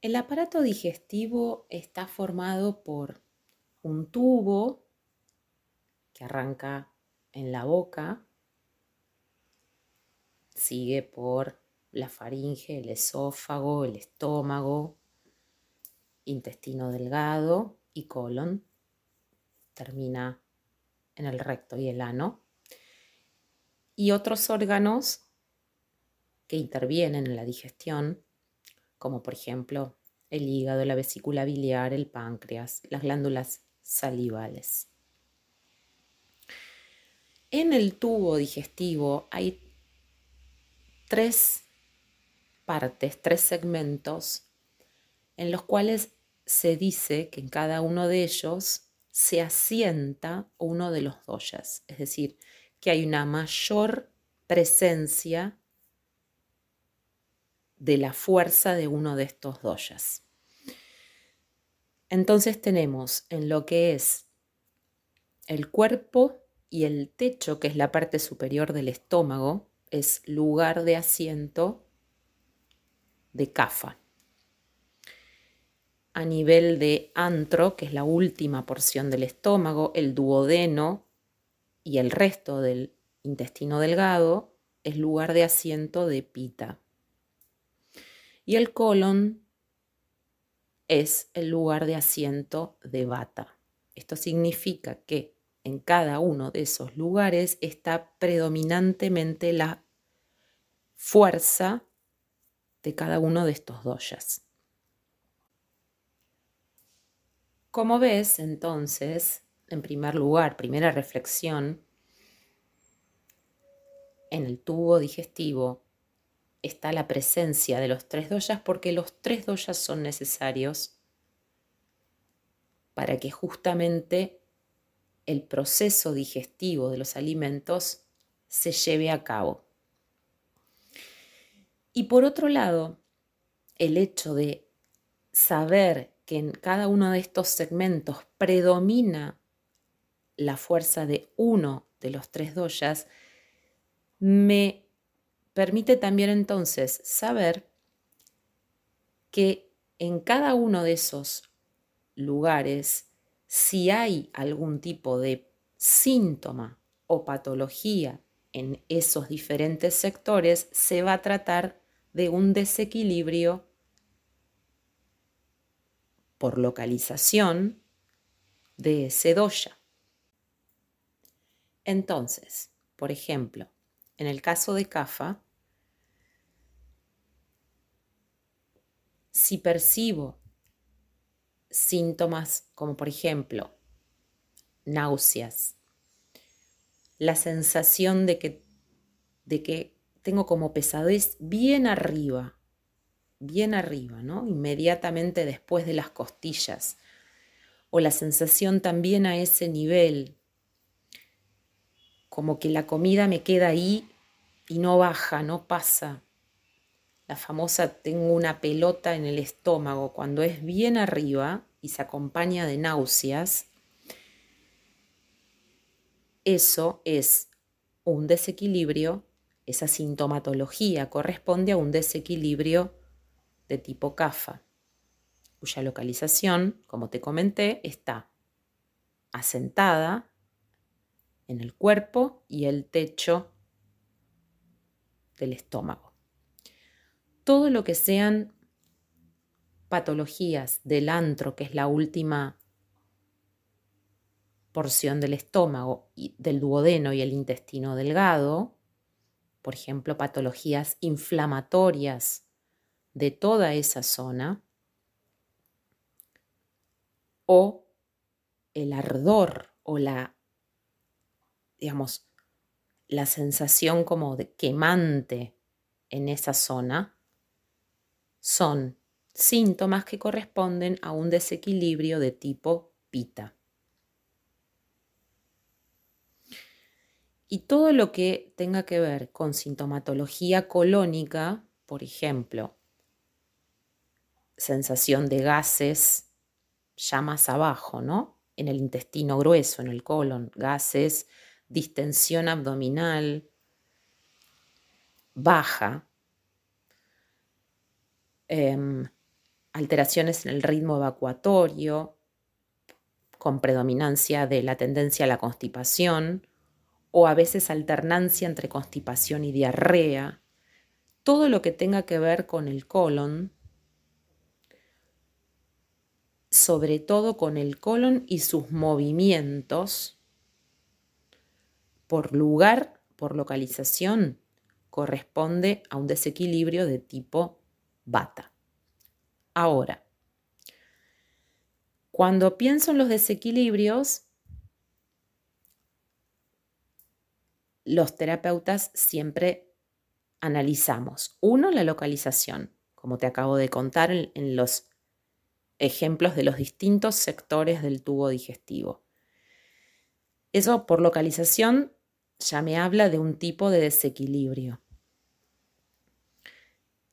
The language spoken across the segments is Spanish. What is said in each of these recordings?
El aparato digestivo está formado por un tubo que arranca en la boca, sigue por la faringe, el esófago, el estómago, intestino delgado y colon, termina en el recto y el ano, y otros órganos que intervienen en la digestión como por ejemplo el hígado, la vesícula biliar, el páncreas, las glándulas salivales. En el tubo digestivo hay tres partes, tres segmentos en los cuales se dice que en cada uno de ellos se asienta uno de los doyas, es decir, que hay una mayor presencia de la fuerza de uno de estos doyas. Entonces tenemos en lo que es el cuerpo y el techo, que es la parte superior del estómago, es lugar de asiento de cafa. A nivel de antro, que es la última porción del estómago, el duodeno y el resto del intestino delgado es lugar de asiento de pita y el colon es el lugar de asiento de bata. Esto significa que en cada uno de esos lugares está predominantemente la fuerza de cada uno de estos doyas. Como ves, entonces, en primer lugar, primera reflexión, en el tubo digestivo está la presencia de los tres doyas porque los tres doyas son necesarios para que justamente el proceso digestivo de los alimentos se lleve a cabo. Y por otro lado, el hecho de saber que en cada uno de estos segmentos predomina la fuerza de uno de los tres doyas, me permite también entonces saber que en cada uno de esos lugares, si hay algún tipo de síntoma o patología en esos diferentes sectores, se va a tratar de un desequilibrio por localización de ese doya. Entonces, por ejemplo, en el caso de CAFA, si percibo síntomas como por ejemplo náuseas, la sensación de que, de que tengo como pesadez bien arriba, bien arriba, ¿no? Inmediatamente después de las costillas, o la sensación también a ese nivel, como que la comida me queda ahí y no baja, no pasa, la famosa tengo una pelota en el estómago, cuando es bien arriba y se acompaña de náuseas, eso es un desequilibrio, esa sintomatología corresponde a un desequilibrio de tipo CAFA, cuya localización, como te comenté, está asentada en el cuerpo y el techo del estómago todo lo que sean patologías del antro, que es la última porción del estómago, y del duodeno y el intestino delgado, por ejemplo, patologías inflamatorias de toda esa zona, o el ardor o la, digamos, la sensación como de quemante en esa zona, son síntomas que corresponden a un desequilibrio de tipo pita. Y todo lo que tenga que ver con sintomatología colónica, por ejemplo, sensación de gases ya más abajo, ¿no? En el intestino grueso, en el colon, gases, distensión abdominal baja, Em, alteraciones en el ritmo evacuatorio, con predominancia de la tendencia a la constipación, o a veces alternancia entre constipación y diarrea, todo lo que tenga que ver con el colon, sobre todo con el colon y sus movimientos, por lugar, por localización, corresponde a un desequilibrio de tipo bata. Ahora, cuando pienso en los desequilibrios, los terapeutas siempre analizamos. Uno, la localización, como te acabo de contar en, los ejemplos de los distintos sectores del tubo digestivo. Eso por localización ya me habla de un tipo de desequilibrio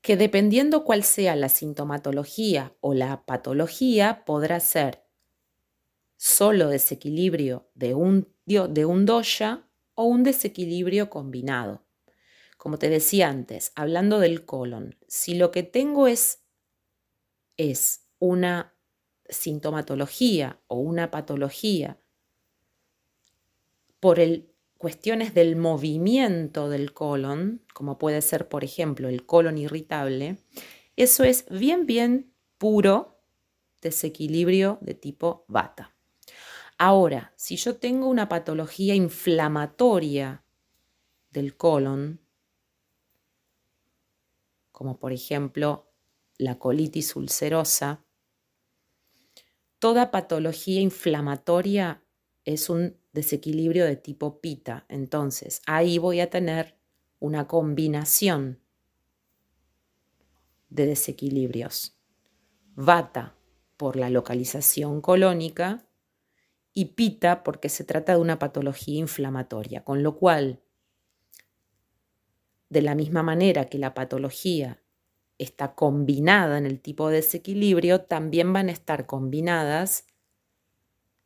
que dependiendo cuál sea la sintomatología o la patología, podrá ser solo desequilibrio de un, de un dosha o un desequilibrio combinado. Como te decía antes, hablando del colon, si lo que tengo es, es una sintomatología o una patología por el, cuestiones del movimiento del colon, como puede ser, por ejemplo, el colon irritable, eso es bien, bien puro desequilibrio de tipo bata. Ahora, si yo tengo una patología inflamatoria del colon, como por ejemplo la colitis ulcerosa, toda patología inflamatoria es un desequilibrio de tipo pita. Entonces, ahí voy a tener una combinación de desequilibrios. Vata por la localización colónica y pita porque se trata de una patología inflamatoria, con lo cual, de la misma manera que la patología está combinada en el tipo de desequilibrio, también van a estar combinadas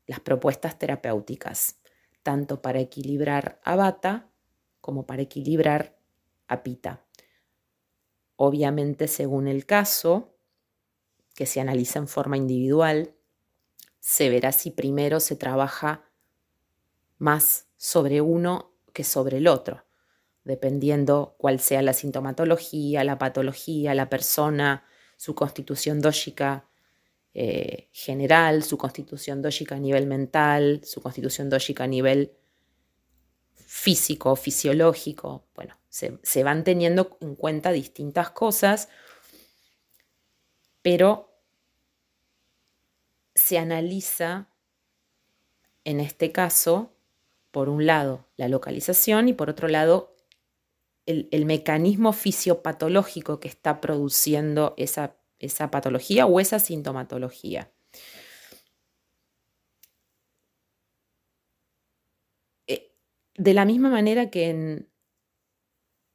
las propuestas terapéuticas, tanto para equilibrar a bata como para equilibrar a pita. Obviamente, según el caso, que se analiza en forma individual, se verá si primero se trabaja más sobre uno que sobre el otro, dependiendo cuál sea la sintomatología, la patología, la persona, su constitución dóxica eh, general, su constitución dóxica a nivel mental, su constitución dóxica a nivel físico, fisiológico. Bueno, se, se van teniendo en cuenta distintas cosas, pero se analiza, en este caso, por un lado, la localización y por otro lado, el, mecanismo fisiopatológico que está produciendo esa, esa patología o esa sintomatología. Eh, de la misma manera que en,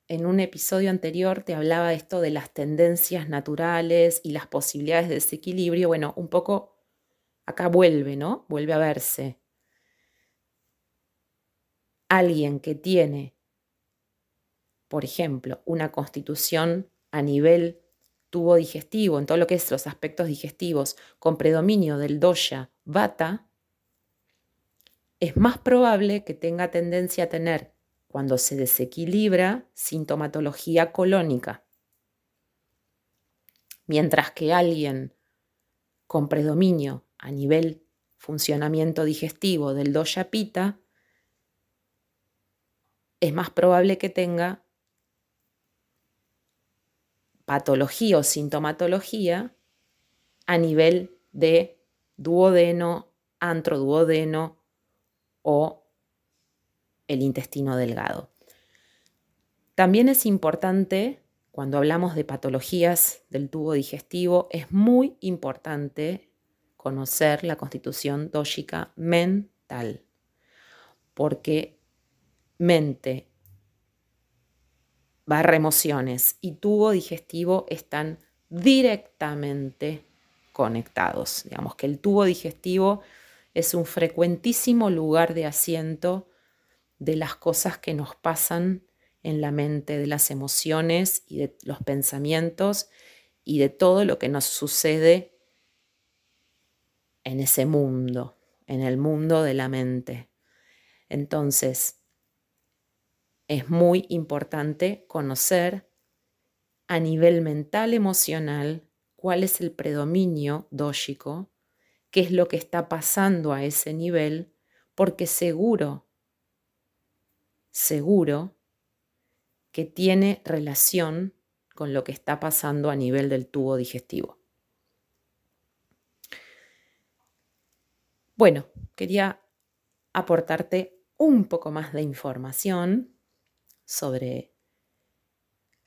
en un episodio anterior te hablaba esto de las tendencias naturales y las posibilidades de desequilibrio, bueno, un poco acá vuelve, ¿no? Vuelve a verse. Alguien que tiene, por ejemplo, una constitución a nivel tubo digestivo, en todo lo que es los aspectos digestivos, con predominio del dosha vata, es más probable que tenga tendencia a tener, cuando se desequilibra, sintomatología colónica. Mientras que alguien con predominio a nivel funcionamiento digestivo del dosha pita, es más probable que tenga patología o sintomatología a nivel de duodeno, antroduodeno o el intestino delgado. También es importante, cuando hablamos de patologías del tubo digestivo, es muy importante conocer la constitución dóxica mental, porque mente barra emociones y tubo digestivo están directamente conectados. Digamos que el tubo digestivo es un frecuentísimo lugar de asiento de las cosas que nos pasan en la mente, de las emociones y de los pensamientos y de todo lo que nos sucede en ese mundo, en el mundo de la mente. Entonces, es muy importante conocer a nivel mental, emocional, cuál es el predominio dóxico, qué es lo que está pasando a ese nivel, porque seguro, seguro que tiene relación con lo que está pasando a nivel del tubo digestivo. Bueno, quería aportarte un poco más de información sobre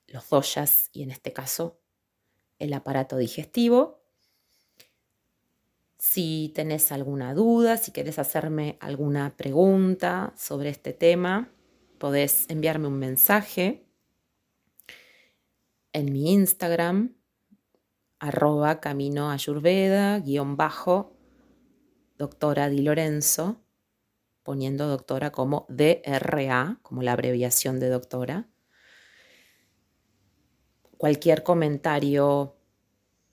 los doyas y en este caso el aparato digestivo. Si tenés alguna duda, si querés hacerme alguna pregunta sobre este tema, podés enviarme un mensaje en mi Instagram, arroba camino ayurveda, guion bajo, doctora Di Lorenzo, poniendo doctora como DRA, como la abreviación de doctora. Cualquier comentario,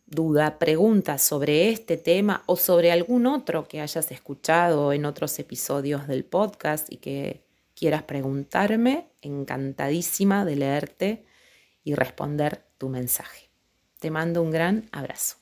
duda, pregunta sobre este tema o sobre algún otro que hayas escuchado en otros episodios del podcast y que quieras preguntarme, encantadísima de leerte y responder tu mensaje. Te mando un gran abrazo.